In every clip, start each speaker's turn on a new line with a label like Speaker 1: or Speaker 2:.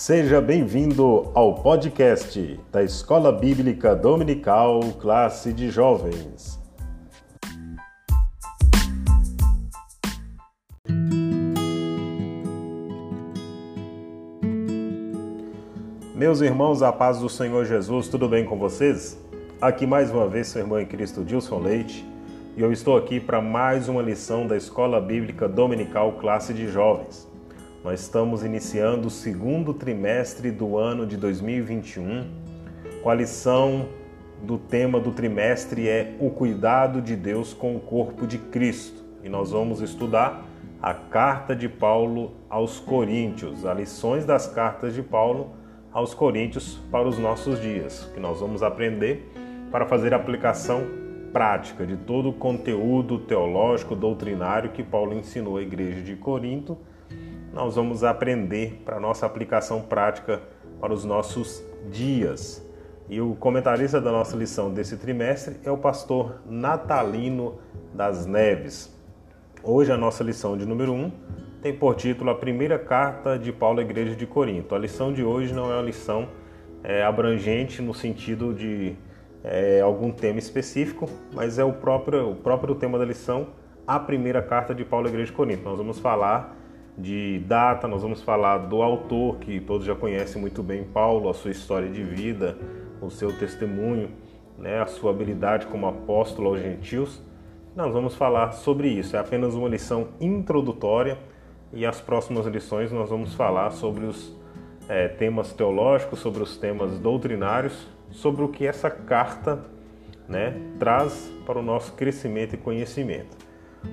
Speaker 1: Seja bem-vindo ao podcast da Escola Bíblica Dominical Classe de Jovens. Meus irmãos, a paz do Senhor Jesus, tudo bem com vocês? Aqui mais uma vez seu irmão em Cristo Dilson Leite e eu estou aqui para mais uma lição da Escola Bíblica Dominical Classe de Jovens. Nós estamos iniciando o segundo trimestre do ano de 2021 com a lição do tema do trimestre é o cuidado de Deus com o corpo de Cristo. E nós vamos estudar a carta de Paulo aos Coríntios, as lições das cartas de Paulo aos Coríntios para os nossos dias, que nós vamos aprender para fazer aplicação prática de todo o conteúdo teológico, doutrinário que Paulo ensinou à igreja de Corinto nós vamos aprender para nossa aplicação prática para os nossos dias. E o comentarista da nossa lição desse trimestre é o pastor Natalino das Neves. Hoje a nossa lição de número 1 um tem por título a primeira carta de Paulo à igreja de Corinto. A lição de hoje não é uma lição é, abrangente no sentido de é, algum tema específico, mas é o próprio, o próprio tema da lição, a primeira carta de Paulo à igreja de Corinto. Nós vamos falar de data, nós vamos falar do autor, que todos já conhecem muito bem, Paulo, a sua história de vida, o seu testemunho, né, a sua habilidade como apóstolo aos gentios. Nós vamos falar sobre isso, é apenas uma lição introdutória e as próximas lições nós vamos falar sobre os é, temas teológicos, sobre os temas doutrinários, sobre o que essa carta né, traz para o nosso crescimento e conhecimento.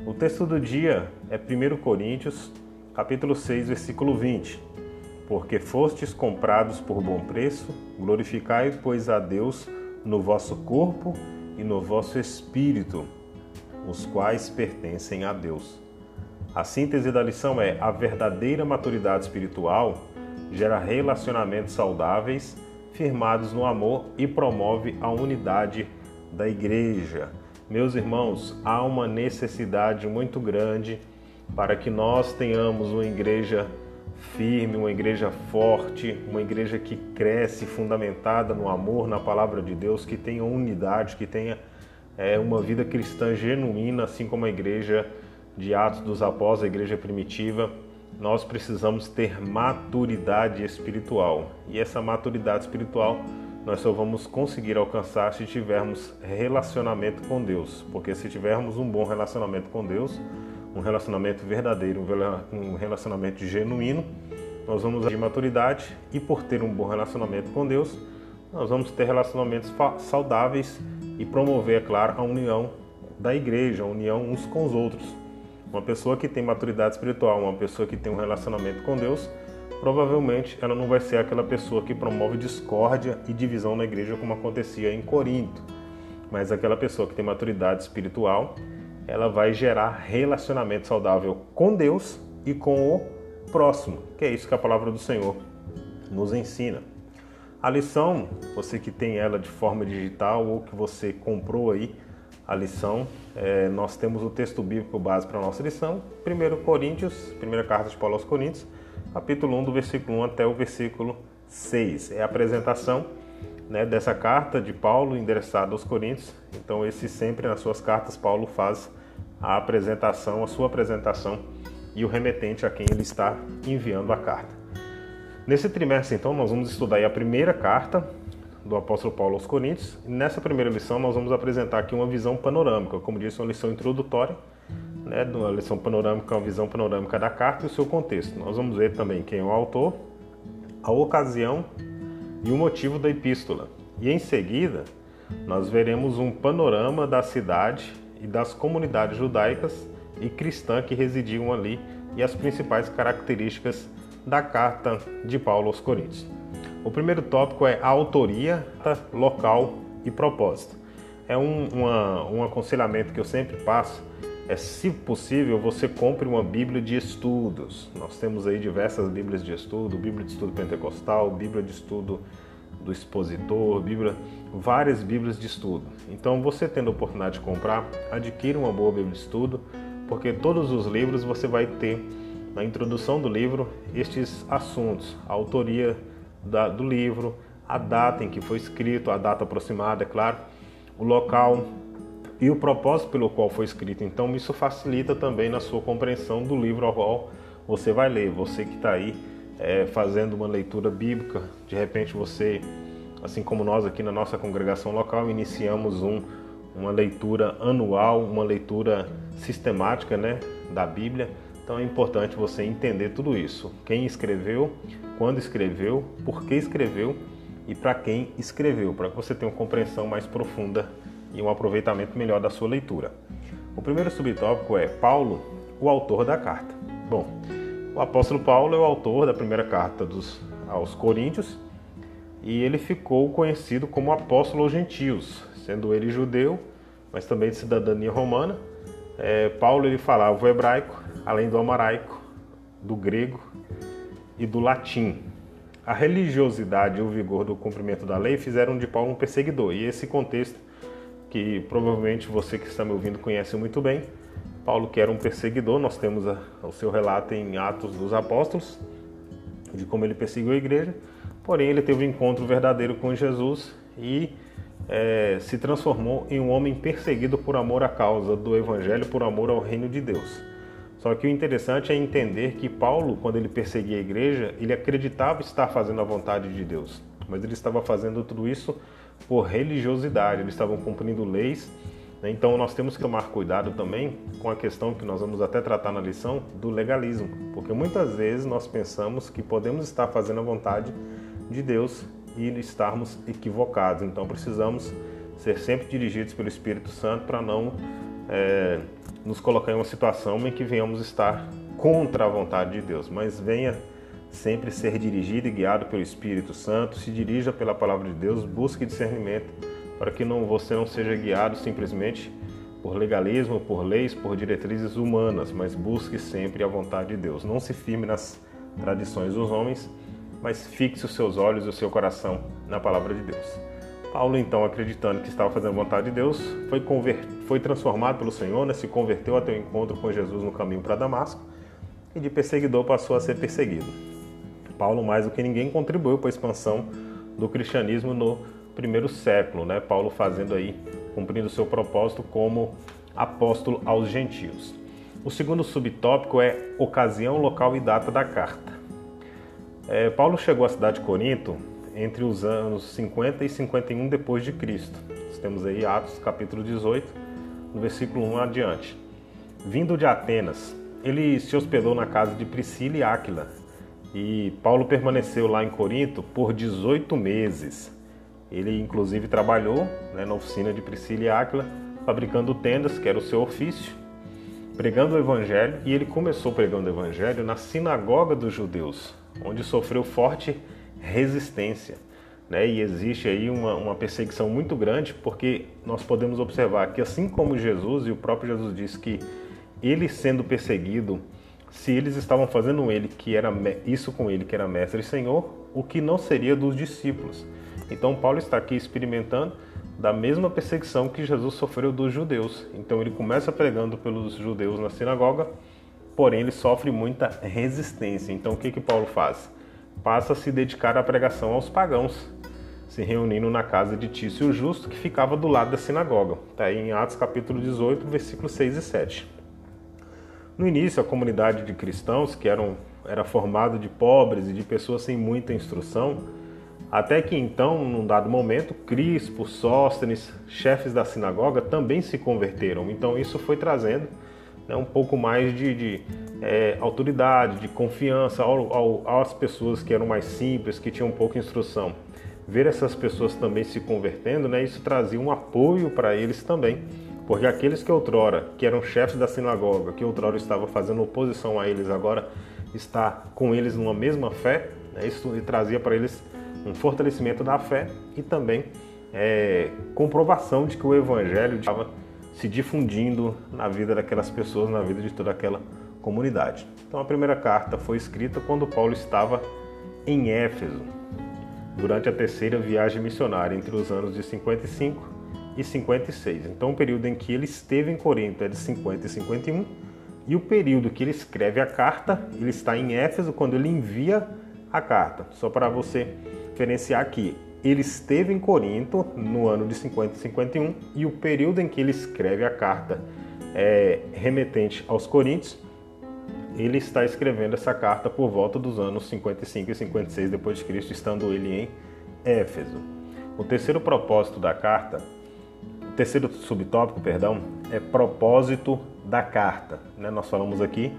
Speaker 1: O texto do dia é 1 Coríntios capítulo 6, versículo 20. Porque fostes comprados por bom preço, glorificai, pois, a Deus no vosso corpo e no vosso espírito, os quais pertencem a Deus. A síntese da lição é: a verdadeira maturidade espiritual gera relacionamentos saudáveis, firmados no amor e promove a unidade da igreja. Meus irmãos, há uma necessidade muito grande para que nós tenhamos uma igreja firme, uma igreja forte, uma igreja que cresce, fundamentada no amor, na palavra de Deus, que tenha unidade, que tenha é, uma vida cristã genuína, assim como a igreja de Atos dos Apóstolos, a igreja primitiva. Nós precisamos ter maturidade espiritual. E essa maturidade espiritual nós só vamos conseguir alcançar se tivermos relacionamento com Deus. Porque se tivermos um bom relacionamento com Deus, um relacionamento verdadeiro, um relacionamento genuíno, nós vamos de maturidade e por ter um bom relacionamento com Deus, nós vamos ter relacionamentos saudáveis e promover, é claro, a união da igreja, a união uns com os outros. Uma pessoa que tem maturidade espiritual, uma pessoa que tem um relacionamento com Deus, provavelmente ela não vai ser aquela pessoa que promove discórdia e divisão na igreja como acontecia em Corinto, mas aquela pessoa que tem maturidade espiritual ela vai gerar relacionamento saudável com Deus e com o próximo, que é isso que a palavra do Senhor nos ensina. A lição, você que tem ela de forma digital ou que você comprou aí a lição, é, nós temos o texto bíblico base para a nossa lição, 1 Coríntios, primeira carta de Paulo aos Coríntios, capítulo 1, do versículo 1 até o versículo 6. É a apresentação né, dessa carta de Paulo endereçada aos Coríntios. Então, esse sempre nas suas cartas Paulo faz a apresentação, a sua apresentação e o remetente a quem ele está enviando a carta. Nesse trimestre, então, nós vamos estudar a primeira carta do apóstolo Paulo aos Coríntios. Nessa primeira lição, nós vamos apresentar aqui uma visão panorâmica, como disse, uma lição introdutória, né, uma lição panorâmica, uma visão panorâmica da carta e o seu contexto. Nós vamos ver também quem é o autor, a ocasião e o motivo da epístola. E em seguida, nós veremos um panorama da cidade e das comunidades judaicas e cristã que residiam ali e as principais características da carta de Paulo aos Coríntios. O primeiro tópico é a autoria, local e propósito. É um, uma, um aconselhamento que eu sempre passo, é se possível você compre uma Bíblia de estudos. Nós temos aí diversas Bíblias de estudo, Bíblia de estudo pentecostal, Bíblia de estudo do expositor, Bíblia, várias Bíblias de estudo. Então, você tendo a oportunidade de comprar, adquira uma boa Bíblia de estudo, porque todos os livros você vai ter na introdução do livro estes assuntos, a autoria da, do livro, a data em que foi escrito, a data aproximada, é claro, o local e o propósito pelo qual foi escrito. Então, isso facilita também na sua compreensão do livro ao qual você vai ler. Você que está aí é, fazendo uma leitura bíblica, de repente você, assim como nós aqui na nossa congregação local, iniciamos um, uma leitura anual, uma leitura sistemática né, da Bíblia. Então é importante você entender tudo isso. Quem escreveu, quando escreveu, por que escreveu e para quem escreveu, para que você tenha uma compreensão mais profunda e um aproveitamento melhor da sua leitura. O primeiro subtópico é Paulo, o autor da carta. Bom, o apóstolo Paulo é o autor da primeira carta dos, aos Coríntios e ele ficou conhecido como apóstolo aos gentios, sendo ele judeu, mas também de cidadania romana. É, Paulo ele falava o hebraico, além do amaraico, do grego e do latim. A religiosidade e o vigor do cumprimento da lei fizeram de Paulo um perseguidor, e esse contexto que provavelmente você que está me ouvindo conhece muito bem, Paulo, que era um perseguidor, nós temos a, o seu relato em Atos dos Apóstolos, de como ele perseguiu a igreja, porém ele teve um encontro verdadeiro com Jesus e é, se transformou em um homem perseguido por amor à causa do Evangelho, por amor ao reino de Deus. Só que o interessante é entender que Paulo, quando ele perseguia a igreja, ele acreditava estar fazendo a vontade de Deus, mas ele estava fazendo tudo isso por religiosidade, eles estavam cumprindo leis né? Então nós temos que tomar cuidado também com a questão que nós vamos até tratar na lição do legalismo, porque muitas vezes nós pensamos que podemos estar fazendo a vontade de Deus e estarmos equivocados. Então precisamos ser sempre dirigidos pelo Espírito Santo para não é, nos colocar em uma situação em que venhamos estar contra a vontade de Deus, mas venha sempre ser dirigido e guiado pelo Espírito Santo, se dirija pela palavra de Deus, busque discernimento para que não, você não seja guiado simplesmente por legalismo, por leis, por diretrizes humanas, mas busque sempre a vontade de Deus. Não se firme nas tradições dos homens, mas fixe os seus olhos e o seu coração na palavra de Deus. Paulo, então, acreditando que estava fazendo a vontade de Deus, foi, foi transformado pelo Senhor, né? se converteu até o encontro com Jesus no caminho para Damasco e de perseguidor passou a ser perseguido. Paulo, mais do que ninguém, contribuiu para a expansão do cristianismo no primeiro século, né? Paulo fazendo aí, cumprindo seu propósito como apóstolo aos gentios. O segundo subtópico é ocasião, local e data da carta. É, Paulo chegou à cidade de Corinto entre os anos 50 e 51 depois de Cristo. Nós temos aí Atos capítulo 18, no versículo 1 adiante. Vindo de Atenas, ele se hospedou na casa de Priscila e Áquila, e Paulo permaneceu lá em Corinto por 18 meses. Ele inclusive trabalhou né, na oficina de Priscila e Áquila, fabricando tendas, que era o seu ofício, pregando o evangelho, e ele começou pregando o evangelho na sinagoga dos judeus, onde sofreu forte resistência. Né? E existe aí uma, uma perseguição muito grande, porque nós podemos observar que assim como Jesus, e o próprio Jesus disse que ele sendo perseguido, se eles estavam fazendo ele que era isso com ele que era mestre e senhor, o que não seria dos discípulos. Então Paulo está aqui experimentando da mesma perseguição que Jesus sofreu dos judeus. Então ele começa pregando pelos judeus na sinagoga, porém ele sofre muita resistência. Então o que que Paulo faz? Passa a se dedicar à pregação aos pagãos, se reunindo na casa de Tício Justo, que ficava do lado da sinagoga. Está aí em Atos capítulo 18, versículos 6 e 7. No início, a comunidade de cristãos, que eram, era formada de pobres e de pessoas sem muita instrução, até que então, num dado momento, Crispo, Sóstenes, chefes da sinagoga também se converteram. Então isso foi trazendo né, um pouco mais de, de é, autoridade, de confiança ao, ao, às pessoas que eram mais simples, que tinham pouca instrução. Ver essas pessoas também se convertendo, né, isso trazia um apoio para eles também, porque aqueles que outrora, que eram chefes da sinagoga, que outrora estavam fazendo oposição a eles, agora está com eles numa mesma fé, né, isso trazia para eles um fortalecimento da fé e também é, comprovação de que o evangelho estava se difundindo na vida daquelas pessoas, na vida de toda aquela comunidade. Então a primeira carta foi escrita quando Paulo estava em Éfeso, durante a terceira viagem missionária entre os anos de 55 e 56. Então o período em que ele esteve em Corinto é de 50 e 51 E o período que ele escreve a carta, ele está em Éfeso quando ele envia a carta. Só para você diferenciar aqui, ele esteve em Corinto no ano de 50 e 51 e o período em que ele escreve a carta é, remetente aos Coríntios, ele está escrevendo essa carta por volta dos anos 55 e 56 depois de Cristo, estando ele em Éfeso. O terceiro propósito da carta, terceiro subtópico, perdão, é propósito da carta. Né? Nós falamos aqui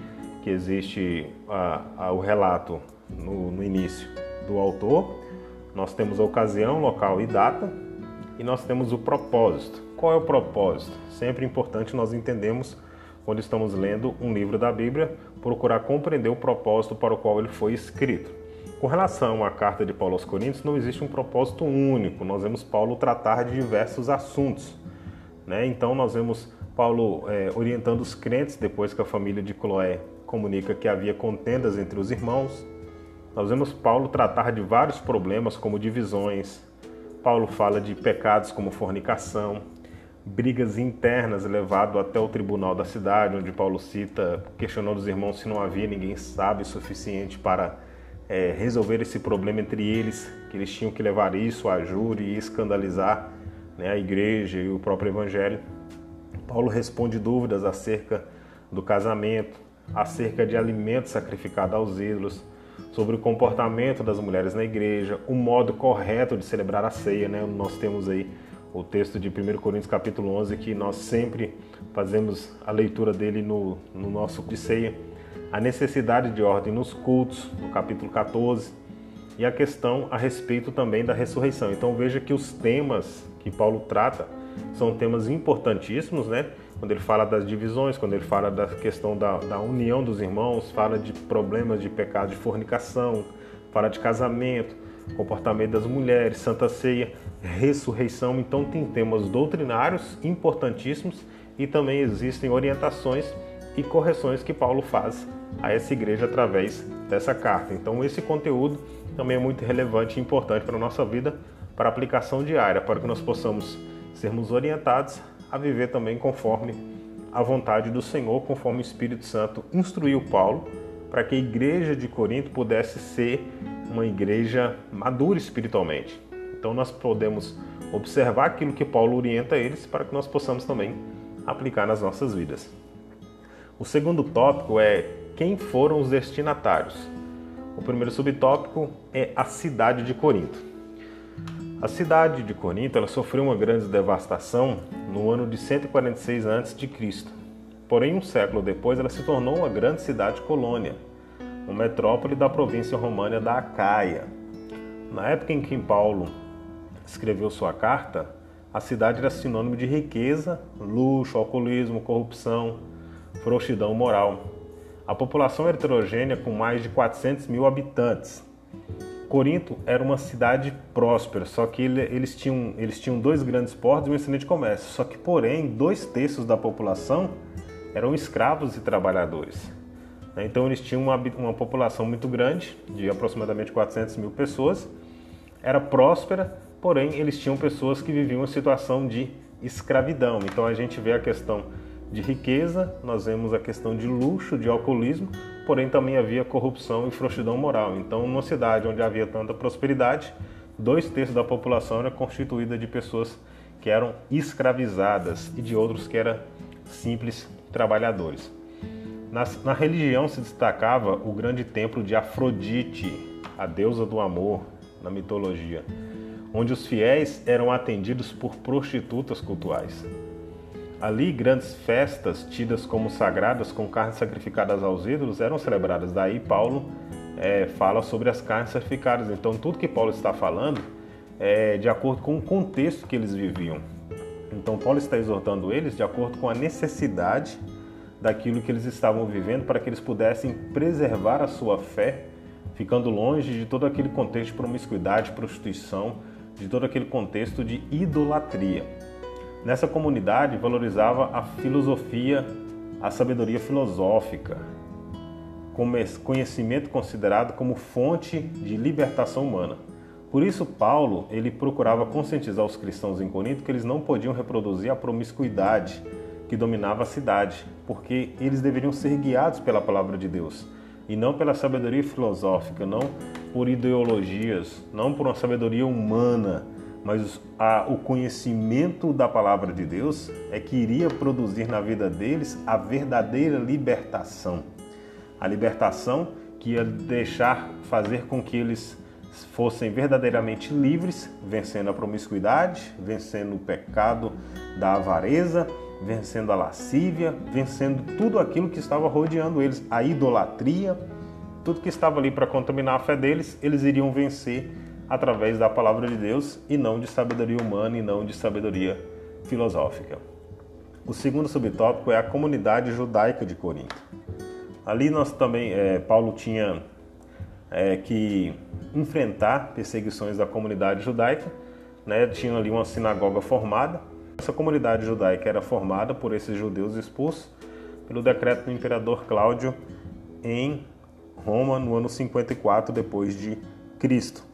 Speaker 1: que existe a, a, o relato no, no início do autor, nós temos a ocasião, local e data, e nós temos o propósito. Qual é o propósito? Sempre importante nós entendemos quando estamos lendo um livro da Bíblia, procurar compreender o propósito para o qual ele foi escrito. Com relação à carta de Paulo aos Coríntios, não existe um propósito único. Nós vemos Paulo tratar de diversos assuntos. Né? Então, nós vemos Paulo é, orientando os crentes depois que a família de Cloé comunica que havia contendas entre os irmãos. Nós vemos Paulo tratar de vários problemas, como divisões. Paulo fala de pecados como fornicação, brigas internas levado até o tribunal da cidade, onde Paulo cita, questionando os irmãos se não havia ninguém sábio suficiente para é, resolver esse problema entre eles, que eles tinham que levar isso a júri e escandalizar né, a igreja e o próprio evangelho. Paulo responde dúvidas acerca do casamento, acerca de alimentos sacrificados aos ídolos, sobre o comportamento das mulheres na igreja, o modo correto de celebrar a ceia, né? Nós temos aí o texto de 1 Coríntios capítulo 11, que nós sempre fazemos a leitura dele no, no nosso de ceia, a necessidade de ordem nos cultos, no capítulo 14, e a questão a respeito também da ressurreição. Então veja que os temas que Paulo trata são temas importantíssimos, né? Quando ele fala das divisões, quando ele fala da questão da, da união dos irmãos, fala de problemas de pecado de fornicação, fala de casamento, comportamento das mulheres, Santa Ceia, ressurreição. Então, tem temas doutrinários importantíssimos e também existem orientações e correções que Paulo faz a essa igreja através dessa carta. Então, esse conteúdo também é muito relevante e importante para a nossa vida, para aplicação diária, para que nós possamos sermos orientados a viver também conforme a vontade do Senhor, conforme o Espírito Santo instruiu Paulo, para que a igreja de Corinto pudesse ser uma igreja madura espiritualmente. Então nós podemos observar aquilo que Paulo orienta eles para que nós possamos também aplicar nas nossas vidas. O segundo tópico é quem foram os destinatários. O primeiro subtópico é a cidade de Corinto. A cidade de Corinto ela sofreu uma grande devastação no ano de 146 a.C. Porém, um século depois, ela se tornou uma grande cidade colônia uma metrópole da província romana da Acaia. Na época em que Paulo escreveu sua carta, a cidade era sinônimo de riqueza, luxo, alcoolismo, corrupção, frouxidão moral. A população era heterogênea com mais de 400 mil habitantes. Corinto era uma cidade próspera, só que eles tinham, eles tinham dois grandes portos e um excelente comércio. Só que, porém, dois terços da população eram escravos e trabalhadores. Né? Então eles tinham uma, uma população muito grande, de aproximadamente 400 mil pessoas, era próspera, porém eles tinham pessoas que viviam uma situação de escravidão. Então a gente vê a questão de riqueza, nós vemos a questão de luxo, de alcoolismo, porém também havia corrupção e frouxidão moral. Então, numa cidade onde havia tanta prosperidade, dois terços da população era constituída de pessoas que eram escravizadas e de outros que eram simples trabalhadores. Na, na religião se destacava o grande templo de Afrodite, a deusa do amor, na mitologia, onde os fiéis eram atendidos por prostitutas cultuais. Ali, grandes festas, tidas como sagradas, com carnes sacrificadas aos ídolos, eram celebradas. Daí, Paulo é, fala sobre as carnes sacrificadas. Então, tudo que Paulo está falando é de acordo com o contexto que eles viviam. Então, Paulo está exortando eles de acordo com a necessidade daquilo que eles estavam vivendo para que eles pudessem preservar a sua fé, ficando longe de todo aquele contexto de promiscuidade, prostituição, de todo aquele contexto de idolatria. Nessa comunidade valorizava a filosofia, a sabedoria filosófica, conhecimento considerado como fonte de libertação humana. Por isso Paulo ele procurava conscientizar os cristãos em Corinto que eles não podiam reproduzir a promiscuidade que dominava a cidade, porque eles deveriam ser guiados pela palavra de Deus e não pela sabedoria filosófica, não por ideologias, não por uma sabedoria humana, mas a, o conhecimento da palavra de Deus é que iria produzir na vida deles a verdadeira libertação. A libertação que ia deixar fazer com que eles fossem verdadeiramente livres, vencendo a promiscuidade, vencendo o pecado da avareza, vencendo a lascívia, vencendo tudo aquilo que estava rodeando eles, a idolatria, tudo que estava ali para contaminar a fé deles, eles iriam vencer através da palavra de Deus e não de sabedoria humana e não de sabedoria filosófica. O segundo subtópico é a comunidade judaica de Corinto. Ali nós também, é, Paulo tinha é, que enfrentar perseguições da comunidade judaica, né? tinha ali uma sinagoga formada. Essa comunidade judaica era formada por esses judeus expulsos pelo decreto do imperador Cláudio em Roma no ano 54 depois de Cristo.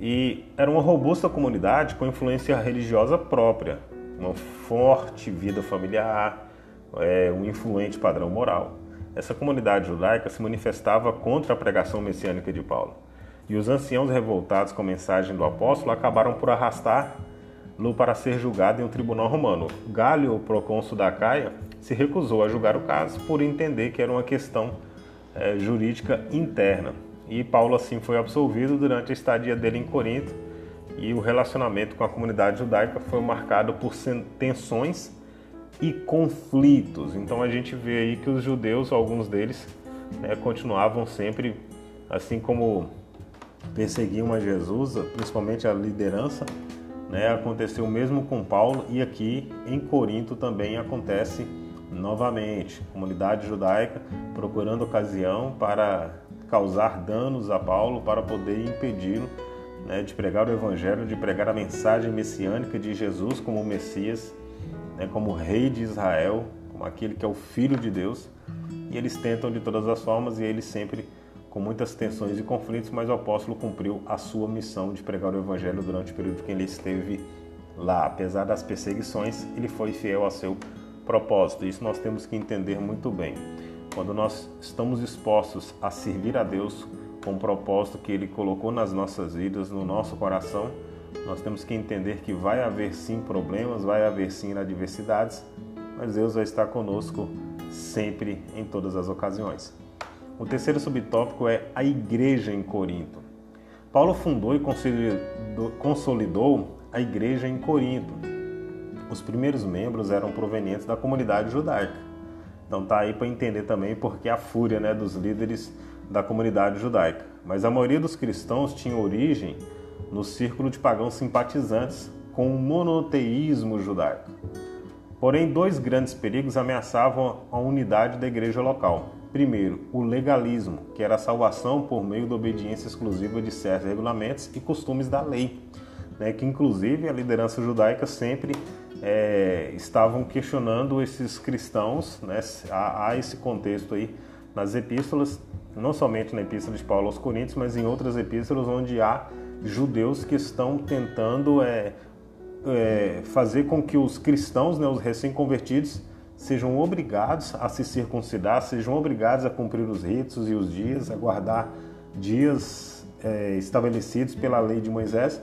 Speaker 1: E era uma robusta comunidade com influência religiosa própria, uma forte vida familiar, é, um influente padrão moral. Essa comunidade judaica se manifestava contra a pregação messiânica de Paulo. E os anciãos revoltados com a mensagem do apóstolo acabaram por arrastá-lo para ser julgado em um tribunal romano. Galho, o procônsul da Caia, se recusou a julgar o caso por entender que era uma questão é, jurídica interna e Paulo assim foi absolvido durante a estadia dele em Corinto e o relacionamento com a comunidade judaica foi marcado por tensões e conflitos. Então a gente vê aí que os judeus, alguns deles, né, continuavam sempre, assim como perseguiam a Jesus, principalmente a liderança, né, aconteceu o mesmo com Paulo e aqui em Corinto também acontece novamente. Comunidade judaica procurando ocasião para causar danos a Paulo para poder impedi-lo né, de pregar o Evangelho, de pregar a mensagem messiânica de Jesus como Messias, né, como Rei de Israel, como aquele que é o Filho de Deus. E eles tentam de todas as formas e eles sempre com muitas tensões e conflitos, mas o apóstolo cumpriu a sua missão de pregar o Evangelho durante o período que ele esteve lá. Apesar das perseguições, ele foi fiel ao seu propósito. Isso nós temos que entender muito bem. Quando nós estamos dispostos a servir a Deus com o propósito que Ele colocou nas nossas vidas, no nosso coração, nós temos que entender que vai haver sim problemas, vai haver sim adversidades, mas Deus vai estar conosco sempre, em todas as ocasiões. O terceiro subtópico é a igreja em Corinto. Paulo fundou e consolidou a igreja em Corinto. Os primeiros membros eram provenientes da comunidade judaica. Então tá aí para entender também porque a fúria né, dos líderes da comunidade judaica. Mas a maioria dos cristãos tinha origem no círculo de pagãos simpatizantes com o monoteísmo judaico. Porém, dois grandes perigos ameaçavam a unidade da igreja local. Primeiro, o legalismo, que era a salvação por meio da obediência exclusiva de certos regulamentos e costumes da lei, né, que inclusive a liderança judaica sempre é, estavam questionando esses cristãos, né? há, há, esse contexto aí nas epístolas, não somente na epístola de Paulo aos Coríntios, mas em outras epístolas onde há judeus que estão tentando é, é, fazer com que os cristãos, né, os recém-convertidos, sejam obrigados a se circuncidar, sejam obrigados a cumprir os ritos e os dias, a guardar dias é, estabelecidos pela lei de Moisés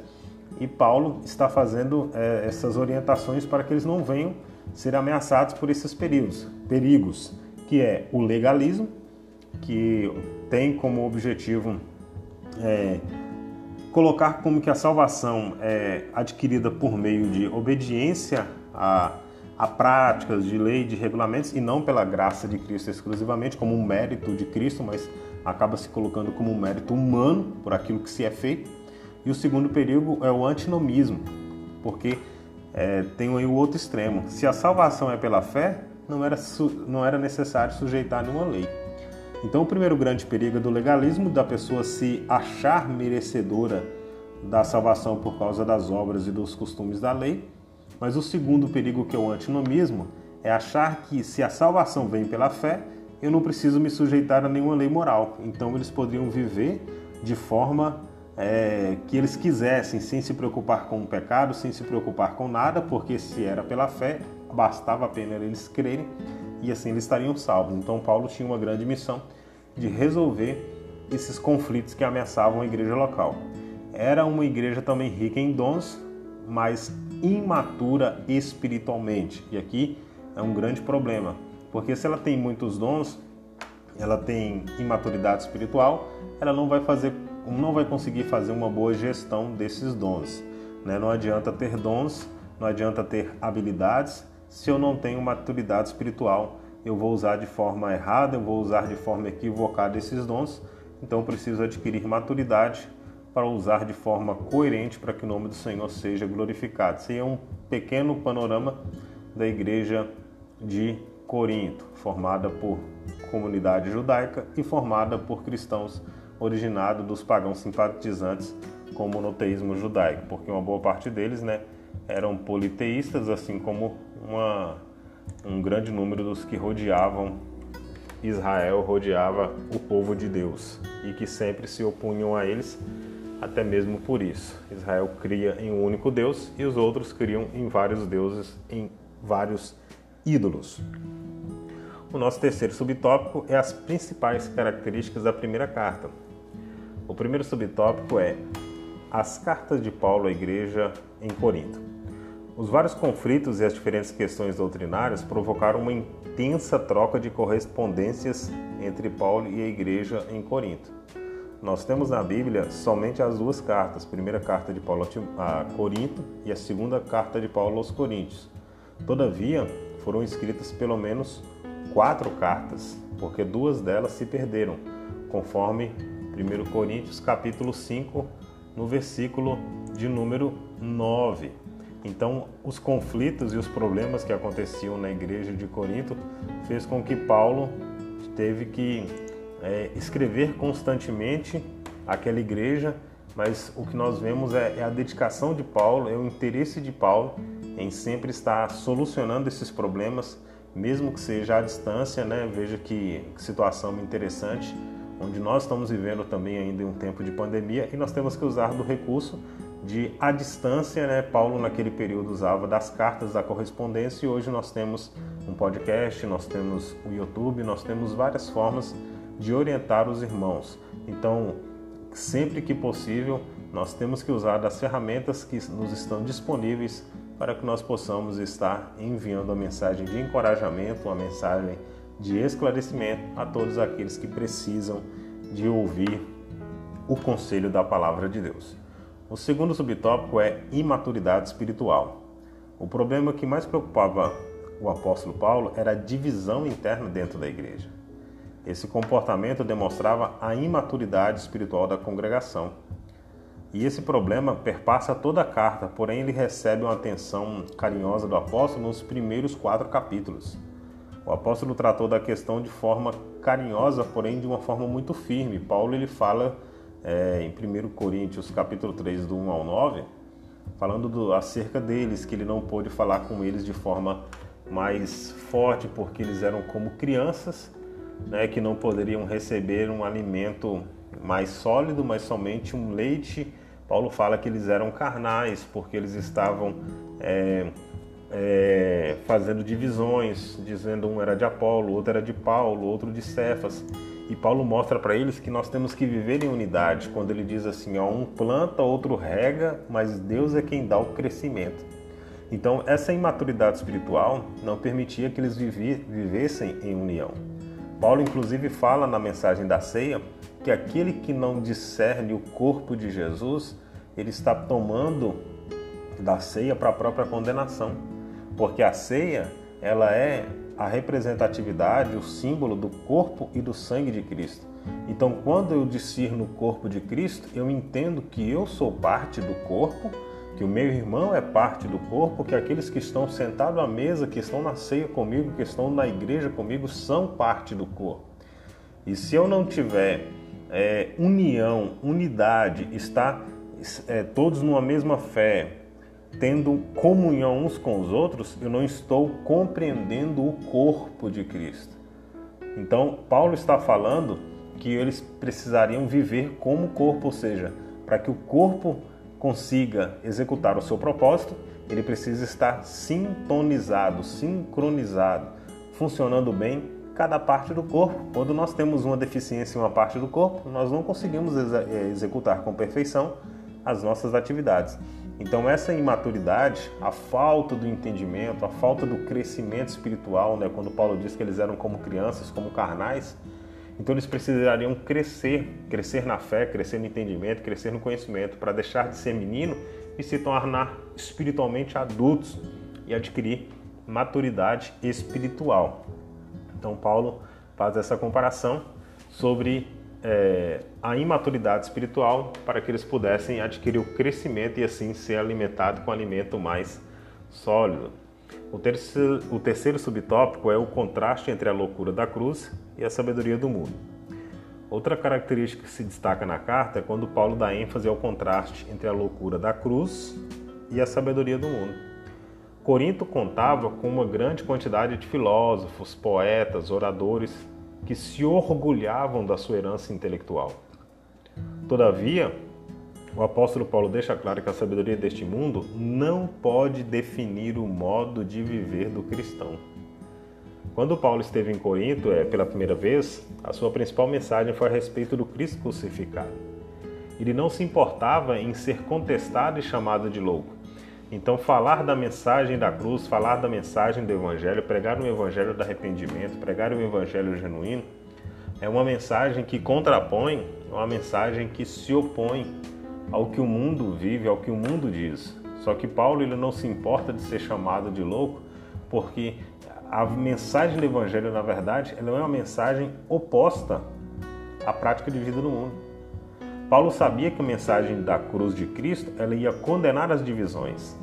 Speaker 1: e Paulo está fazendo é, essas orientações para que eles não venham ser ameaçados por esses períodos, perigos, que é o legalismo, que tem como objetivo é, colocar como que a salvação é adquirida por meio de obediência a, a práticas de lei, de regulamentos e não pela graça de Cristo exclusivamente como um mérito de Cristo, mas acaba se colocando como um mérito humano por aquilo que se é feito. E o segundo perigo é o antinomismo, porque é, tem aí o outro extremo. Se a salvação é pela fé, não era, não era necessário sujeitar nenhuma lei. Então, o primeiro grande perigo é do legalismo, da pessoa se achar merecedora da salvação por causa das obras e dos costumes da lei. Mas o segundo perigo, que é o antinomismo, é achar que se a salvação vem pela fé, eu não preciso me sujeitar a nenhuma lei moral. Então, eles poderiam viver de forma é, que eles quisessem, sem se preocupar com o pecado, sem se preocupar com nada, porque se era pela fé, bastava a pena eles crerem e assim eles estariam salvos. Então Paulo tinha uma grande missão de resolver esses conflitos que ameaçavam a igreja local. Era uma igreja também rica em dons, mas imatura espiritualmente. E aqui é um grande problema, porque se ela tem muitos dons, ela tem imaturidade espiritual, ela não vai fazer, não vai conseguir fazer uma boa gestão desses dons. Né? Não adianta ter dons, não adianta ter habilidades se eu não tenho maturidade espiritual. Eu vou usar de forma errada, eu vou usar de forma equivocada esses dons. Então preciso adquirir maturidade para usar de forma coerente para que o nome do Senhor seja glorificado. Esse é um pequeno panorama da igreja de Corinto, formada por comunidade judaica e formada por cristãos originados dos pagãos simpatizantes com o monoteísmo judaico, porque uma boa parte deles né, eram politeístas, assim como uma, um grande número dos que rodeavam Israel, rodeava o povo de Deus e que sempre se opunham a eles, até mesmo por isso. Israel cria em um único Deus e os outros criam em vários deuses, em vários ídolos. O nosso terceiro subtópico é as principais características da primeira carta. Primeiro subtópico é as cartas de Paulo à igreja em Corinto. Os vários conflitos e as diferentes questões doutrinárias provocaram uma intensa troca de correspondências entre Paulo e a igreja em Corinto. Nós temos na Bíblia somente as duas cartas, a primeira carta de Paulo a Corinto e a segunda carta de Paulo aos Coríntios. Todavia, foram escritas pelo menos quatro cartas, porque duas delas se perderam, conforme 1 Coríntios capítulo 5, no versículo de número 9. Então, os conflitos e os problemas que aconteciam na igreja de Corinto fez com que Paulo teve que é, escrever constantemente aquela igreja, mas o que nós vemos é, é a dedicação de Paulo, é o interesse de Paulo em sempre estar solucionando esses problemas mesmo que seja à distância, né? Veja que, situação interessante, onde nós estamos vivendo também ainda um tempo de pandemia e nós temos que usar do recurso de à distância, né? Paulo naquele período usava das cartas da correspondência e hoje nós temos um podcast, nós temos o YouTube, nós temos várias formas de orientar os irmãos. Então, sempre que possível, nós temos que usar das ferramentas que nos estão disponíveis para que nós possamos estar enviando a mensagem de encorajamento, uma mensagem de esclarecimento a todos aqueles que precisam de ouvir o conselho da palavra de Deus. O segundo subtópico é imaturidade espiritual. O problema que mais preocupava o apóstolo Paulo era a divisão interna dentro da igreja. Esse comportamento demonstrava a imaturidade espiritual da congregação e esse problema perpassa toda a carta, porém ele recebe uma atenção carinhosa do apóstolo nos primeiros quatro capítulos. O apóstolo tratou da questão de forma carinhosa, porém de uma forma muito firme. Paulo ele fala é, em 1 Coríntios capítulo 3, do 1 ao 9, falando do, acerca deles, que ele não pôde falar com eles de forma mais forte, porque eles eram como crianças, né, que não poderiam receber um alimento mais sólido, mas somente um leite. Paulo fala que eles eram carnais, porque eles estavam é, é, fazendo divisões, dizendo um era de Apolo, outro era de Paulo, outro de Cefas. E Paulo mostra para eles que nós temos que viver em unidade, quando ele diz assim: ó, um planta, outro rega, mas Deus é quem dá o crescimento. Então, essa imaturidade espiritual não permitia que eles vivessem em união. Paulo, inclusive, fala na mensagem da ceia que aquele que não discerne o corpo de Jesus, ele está tomando da ceia para a própria condenação, porque a ceia ela é a representatividade, o símbolo do corpo e do sangue de Cristo. Então, quando eu discerno o corpo de Cristo, eu entendo que eu sou parte do corpo, que o meu irmão é parte do corpo, que aqueles que estão sentados à mesa, que estão na ceia comigo, que estão na igreja comigo, são parte do corpo. E se eu não tiver é, união, unidade, estar é, todos numa mesma fé, tendo comunhão uns com os outros, eu não estou compreendendo o corpo de Cristo. Então, Paulo está falando que eles precisariam viver como corpo, ou seja, para que o corpo consiga executar o seu propósito, ele precisa estar sintonizado, sincronizado, funcionando bem cada parte do corpo. Quando nós temos uma deficiência em uma parte do corpo, nós não conseguimos eh, executar com perfeição as nossas atividades. Então essa imaturidade, a falta do entendimento, a falta do crescimento espiritual, né, quando Paulo diz que eles eram como crianças, como carnais, então eles precisariam crescer, crescer na fé, crescer no entendimento, crescer no conhecimento, para deixar de ser menino e se tornar espiritualmente adultos e adquirir maturidade espiritual. Então, Paulo faz essa comparação sobre é, a imaturidade espiritual para que eles pudessem adquirir o crescimento e assim ser alimentado com alimento mais sólido. O terceiro, o terceiro subtópico é o contraste entre a loucura da cruz e a sabedoria do mundo. Outra característica que se destaca na carta é quando Paulo dá ênfase ao contraste entre a loucura da cruz e a sabedoria do mundo. Corinto contava com uma grande quantidade de filósofos, poetas, oradores que se orgulhavam da sua herança intelectual. Todavia, o apóstolo Paulo deixa claro que a sabedoria deste mundo não pode definir o modo de viver do cristão. Quando Paulo esteve em Corinto é, pela primeira vez, a sua principal mensagem foi a respeito do Cristo crucificado. Ele não se importava em ser contestado e chamado de louco. Então, falar da mensagem da cruz, falar da mensagem do Evangelho, pregar um Evangelho do arrependimento, pregar um Evangelho genuíno, é uma mensagem que contrapõe, é uma mensagem que se opõe ao que o mundo vive, ao que o mundo diz. Só que Paulo ele não se importa de ser chamado de louco, porque a mensagem do Evangelho, na verdade, ela é uma mensagem oposta à prática de vida do mundo. Paulo sabia que a mensagem da cruz de Cristo ela ia condenar as divisões.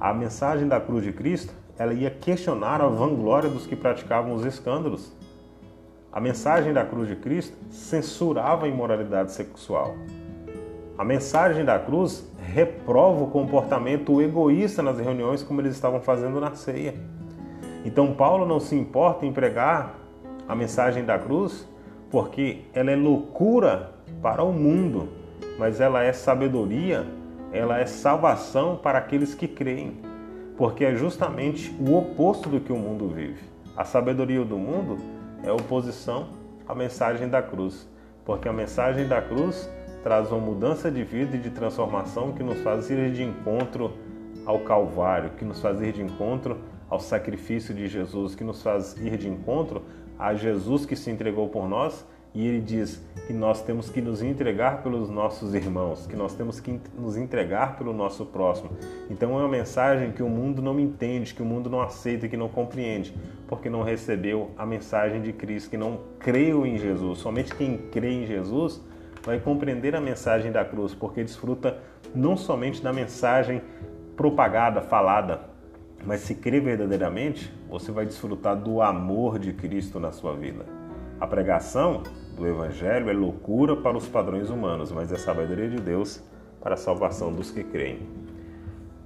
Speaker 1: A mensagem da cruz de Cristo ela ia questionar a vanglória dos que praticavam os escândalos. A mensagem da cruz de Cristo censurava a imoralidade sexual. A mensagem da cruz reprova o comportamento egoísta nas reuniões como eles estavam fazendo na ceia. Então Paulo não se importa em pregar a mensagem da cruz porque ela é loucura para o mundo, mas ela é sabedoria, ela é salvação para aqueles que creem, porque é justamente o oposto do que o mundo vive. A sabedoria do mundo é oposição à mensagem da cruz, porque a mensagem da cruz traz uma mudança de vida e de transformação que nos faz ir de encontro ao Calvário, que nos faz ir de encontro ao sacrifício de Jesus, que nos faz ir de encontro a Jesus que se entregou por nós e ele diz que nós temos que nos entregar pelos nossos irmãos, que nós temos que nos entregar pelo nosso próximo. Então é uma mensagem que o mundo não entende, que o mundo não aceita, que não compreende, porque não recebeu a mensagem de Cristo, que não creu em Jesus. Somente quem crê em Jesus vai compreender a mensagem da cruz, porque desfruta não somente da mensagem propagada, falada, mas se crê verdadeiramente, você vai desfrutar do amor de Cristo na sua vida. A pregação do Evangelho é loucura para os padrões humanos, mas é sabedoria de Deus para a salvação dos que creem.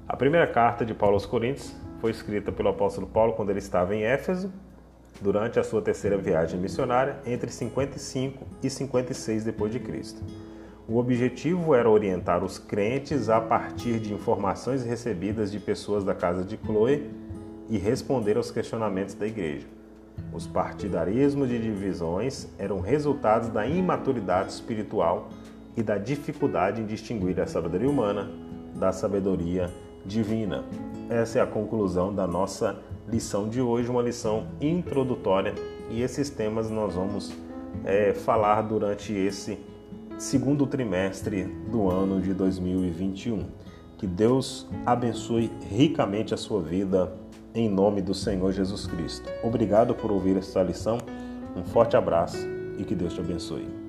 Speaker 1: A primeira carta de Paulo aos Coríntios foi escrita pelo apóstolo Paulo quando ele estava em Éfeso, durante a sua terceira viagem missionária, entre 55 e 56 depois de Cristo. O objetivo era orientar os crentes a partir de informações recebidas de pessoas da casa de Chloe e responder aos questionamentos da igreja. Os partidarismos de divisões eram resultados da imaturidade espiritual e da dificuldade em distinguir a sabedoria humana da sabedoria divina. Essa é a conclusão da nossa lição de hoje, uma lição introdutória, e esses temas nós vamos é, falar durante esse segundo trimestre do ano de 2021. Que Deus abençoe ricamente a sua vida em nome do Senhor Jesus Cristo. Obrigado por ouvir esta lição. Um forte abraço e que Deus te abençoe.